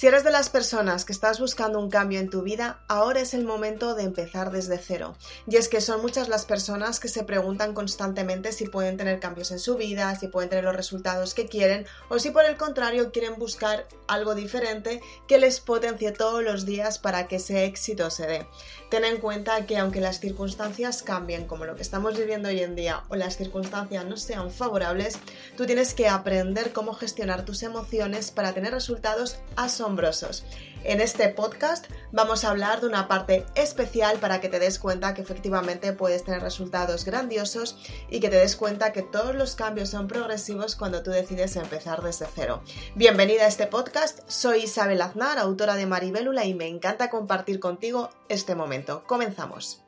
Si eres de las personas que estás buscando un cambio en tu vida, ahora es el momento de empezar desde cero. Y es que son muchas las personas que se preguntan constantemente si pueden tener cambios en su vida, si pueden tener los resultados que quieren o si por el contrario quieren buscar algo diferente que les potencie todos los días para que ese éxito se dé. Ten en cuenta que aunque las circunstancias cambien como lo que estamos viviendo hoy en día o las circunstancias no sean favorables, tú tienes que aprender cómo gestionar tus emociones para tener resultados asombrosos en este podcast vamos a hablar de una parte especial para que te des cuenta que efectivamente puedes tener resultados grandiosos y que te des cuenta que todos los cambios son progresivos cuando tú decides empezar desde cero. Bienvenida a este podcast, soy Isabel Aznar, autora de Maribélula y me encanta compartir contigo este momento. Comenzamos.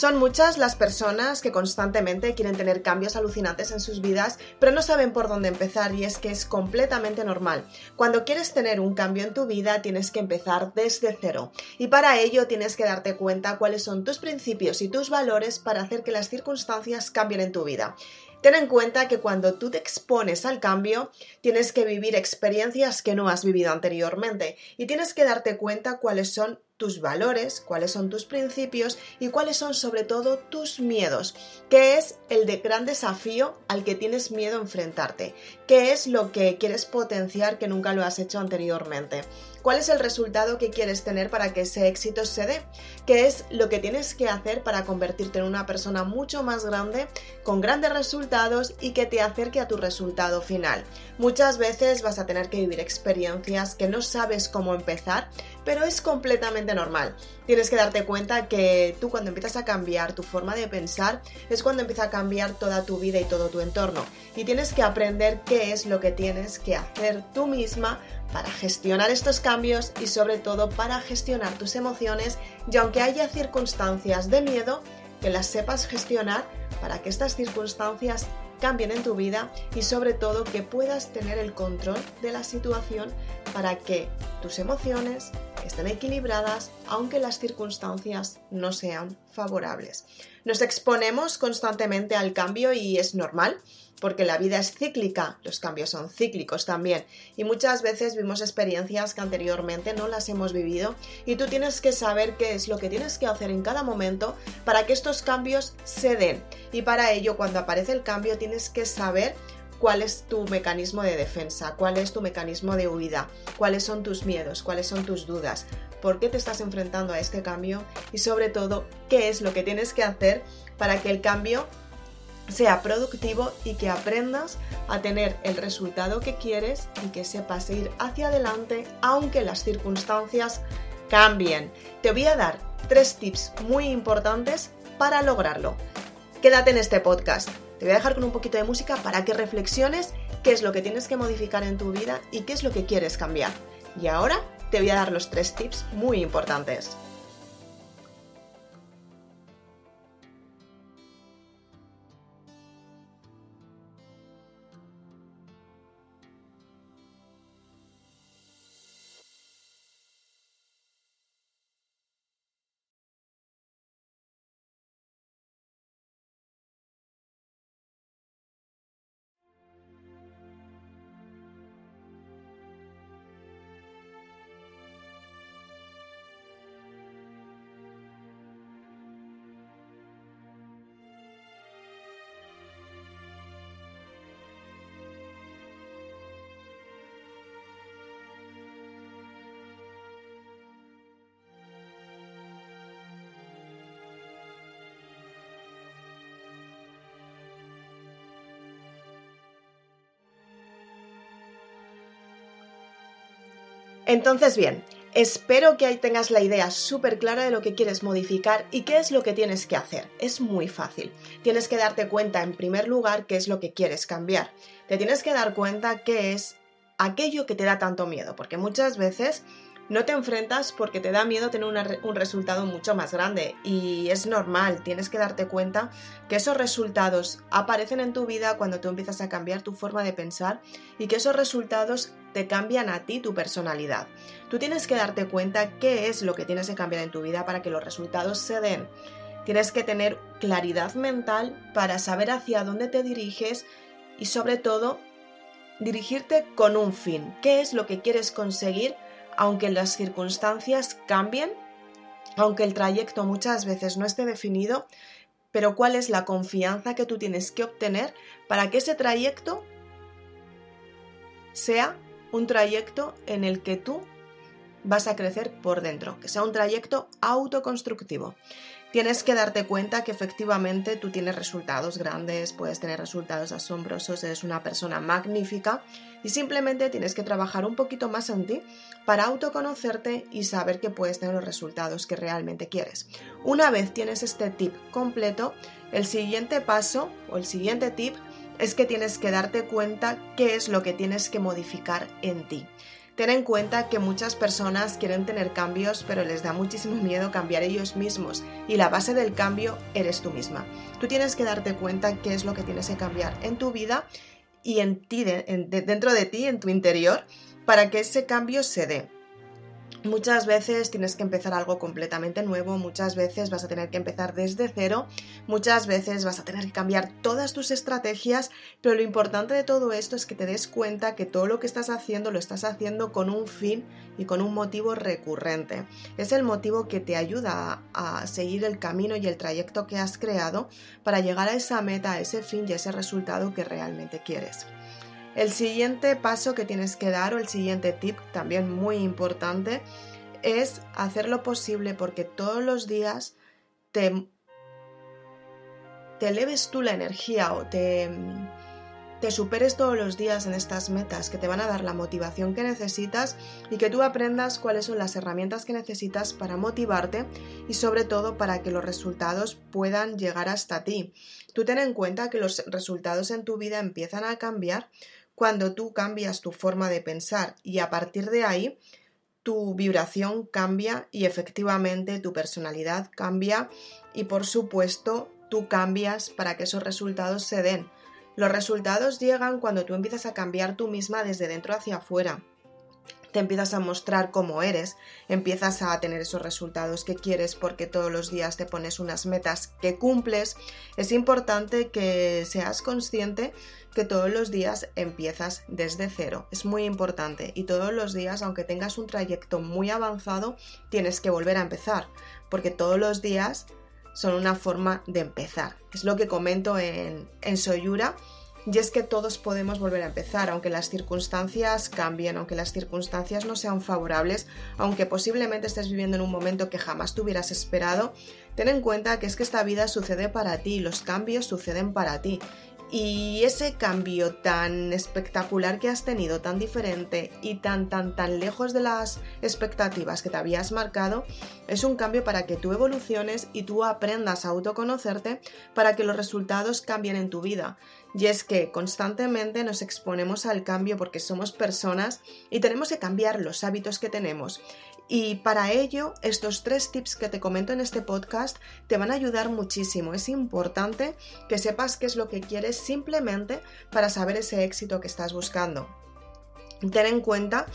Son muchas las personas que constantemente quieren tener cambios alucinantes en sus vidas, pero no saben por dónde empezar y es que es completamente normal. Cuando quieres tener un cambio en tu vida tienes que empezar desde cero y para ello tienes que darte cuenta cuáles son tus principios y tus valores para hacer que las circunstancias cambien en tu vida. Ten en cuenta que cuando tú te expones al cambio, tienes que vivir experiencias que no has vivido anteriormente y tienes que darte cuenta cuáles son tus valores, cuáles son tus principios y cuáles son sobre todo tus miedos, qué es el de gran desafío al que tienes miedo a enfrentarte, qué es lo que quieres potenciar que nunca lo has hecho anteriormente. ¿Cuál es el resultado que quieres tener para que ese éxito se dé? ¿Qué es lo que tienes que hacer para convertirte en una persona mucho más grande, con grandes resultados y que te acerque a tu resultado final? Muchas veces vas a tener que vivir experiencias que no sabes cómo empezar, pero es completamente normal. Tienes que darte cuenta que tú cuando empiezas a cambiar tu forma de pensar es cuando empieza a cambiar toda tu vida y todo tu entorno. Y tienes que aprender qué es lo que tienes que hacer tú misma para gestionar estos cambios y sobre todo para gestionar tus emociones y aunque haya circunstancias de miedo, que las sepas gestionar para que estas circunstancias cambien en tu vida y sobre todo que puedas tener el control de la situación para que tus emociones estén equilibradas aunque las circunstancias no sean favorables. Nos exponemos constantemente al cambio y es normal porque la vida es cíclica, los cambios son cíclicos también y muchas veces vimos experiencias que anteriormente no las hemos vivido y tú tienes que saber qué es lo que tienes que hacer en cada momento para que estos cambios se den y para ello cuando aparece el cambio tienes que saber cuál es tu mecanismo de defensa, cuál es tu mecanismo de huida, cuáles son tus miedos, cuáles son tus dudas, por qué te estás enfrentando a este cambio y sobre todo qué es lo que tienes que hacer para que el cambio sea productivo y que aprendas a tener el resultado que quieres y que sepas ir hacia adelante aunque las circunstancias cambien. Te voy a dar tres tips muy importantes para lograrlo. Quédate en este podcast. Te voy a dejar con un poquito de música para que reflexiones qué es lo que tienes que modificar en tu vida y qué es lo que quieres cambiar. Y ahora te voy a dar los tres tips muy importantes. Entonces, bien, espero que ahí tengas la idea súper clara de lo que quieres modificar y qué es lo que tienes que hacer. Es muy fácil. Tienes que darte cuenta, en primer lugar, qué es lo que quieres cambiar. Te tienes que dar cuenta qué es aquello que te da tanto miedo, porque muchas veces no te enfrentas porque te da miedo tener un resultado mucho más grande y es normal, tienes que darte cuenta que esos resultados aparecen en tu vida cuando tú empiezas a cambiar tu forma de pensar y que esos resultados te cambian a ti tu personalidad. Tú tienes que darte cuenta qué es lo que tienes que cambiar en tu vida para que los resultados se den. Tienes que tener claridad mental para saber hacia dónde te diriges y sobre todo dirigirte con un fin. ¿Qué es lo que quieres conseguir? Aunque las circunstancias cambien, aunque el trayecto muchas veces no esté definido, pero cuál es la confianza que tú tienes que obtener para que ese trayecto sea un trayecto en el que tú vas a crecer por dentro, que sea un trayecto autoconstructivo tienes que darte cuenta que efectivamente tú tienes resultados grandes, puedes tener resultados asombrosos, eres una persona magnífica y simplemente tienes que trabajar un poquito más en ti para autoconocerte y saber que puedes tener los resultados que realmente quieres. Una vez tienes este tip completo, el siguiente paso o el siguiente tip es que tienes que darte cuenta qué es lo que tienes que modificar en ti. Ten en cuenta que muchas personas quieren tener cambios, pero les da muchísimo miedo cambiar ellos mismos y la base del cambio eres tú misma. Tú tienes que darte cuenta qué es lo que tienes que cambiar en tu vida y en ti, dentro de ti, en tu interior, para que ese cambio se dé. Muchas veces tienes que empezar algo completamente nuevo, muchas veces vas a tener que empezar desde cero, muchas veces vas a tener que cambiar todas tus estrategias, pero lo importante de todo esto es que te des cuenta que todo lo que estás haciendo lo estás haciendo con un fin y con un motivo recurrente. Es el motivo que te ayuda a, seguir el camino y el trayecto que has creado para llegar a esa meta, a ese fin y a ese resultado que realmente quieres. El siguiente paso que tienes que dar o el siguiente tip, también muy importante, es hacer lo posible porque todos los días te, te eleves tú la energía o te, te superes todos los días en estas metas que te van a dar la motivación que necesitas y que tú aprendas cuáles son las herramientas que necesitas para motivarte y sobre todo para que los resultados puedan llegar hasta ti. Tú ten en cuenta que los resultados en tu vida empiezan a cambiar cuando tú cambias tu forma de pensar y a partir de ahí tu vibración cambia y efectivamente tu personalidad cambia y por supuesto tú cambias para que esos resultados se den. Los resultados llegan cuando tú empiezas a cambiar tú misma desde dentro hacia afuera te empiezas a mostrar cómo eres, empiezas a tener esos resultados que quieres porque todos los días te pones unas metas que cumples, es importante que seas consciente que todos los días empiezas desde cero. Es muy importante y todos los días, aunque tengas un trayecto muy avanzado, tienes que volver a empezar, porque todos los días son una forma de empezar. Es lo que comento en, en Soyura y es que todos podemos volver a empezar, aunque las circunstancias cambien, aunque las circunstancias no sean favorables, aunque posiblemente estés viviendo en un momento que jamás te hubieras esperado, ten en cuenta que es que esta vida sucede para ti, los cambios suceden para ti y ese cambio tan espectacular que has tenido, tan diferente y tan tan tan lejos de las expectativas que te habías marcado, es un cambio para que tú evoluciones y tú aprendas a autoconocerte para que los resultados cambien en tu vida. Y es que constantemente nos exponemos al cambio porque somos personas y tenemos que cambiar los hábitos que tenemos. Y para ello, estos tres tips que te comento en este podcast te van a ayudar muchísimo. Es importante que sepas qué es lo que quieres simplemente para saber ese éxito que estás buscando. Ten en cuenta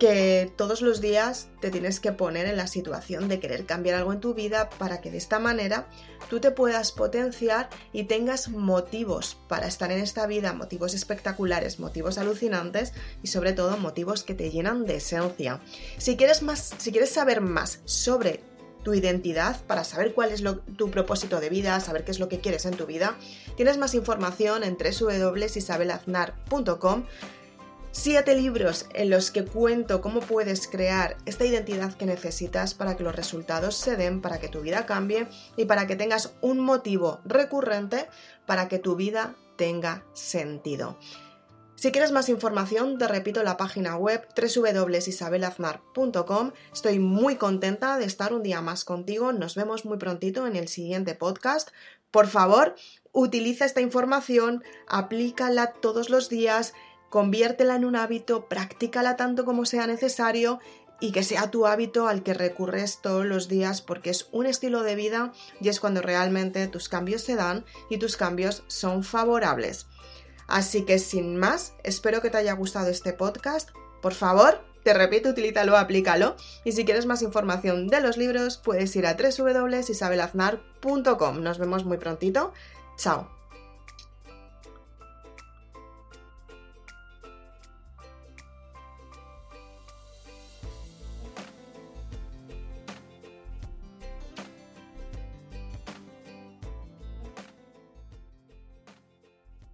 que todos los días te tienes que poner en la situación de querer cambiar algo en tu vida para que de esta manera tú te puedas potenciar y tengas motivos para estar en esta vida, motivos espectaculares, motivos alucinantes y sobre todo motivos que te llenan de esencia. Si quieres más, si quieres saber más sobre tu identidad para saber cuál es tu propósito de vida, saber qué es lo que quieres en tu vida, tienes más información en www.isabelaznar.com Siete libros en los que cuento cómo puedes crear esta identidad que necesitas para que los resultados se den, para que tu vida cambie y para que tengas un motivo recurrente para que tu vida tenga sentido. Si quieres más información, te repito la página web www.isabelaznar.com. Estoy muy contenta de estar un día más contigo. Nos vemos muy prontito en el siguiente podcast. Por favor, utiliza esta información, aplícala todos los días, conviértela en un hábito, practícala tanto como sea necesario y que sea tu hábito al que recurres todos los días porque es un estilo de vida y es cuando realmente tus cambios se dan y tus cambios son favorables. Así que sin más, espero que te haya gustado este podcast. Por favor, te repito, utilízalo, aplícalo. Y si quieres más información de los libros, puedes ir a www.isabelaznar.com. Nos vemos muy prontito. Chao.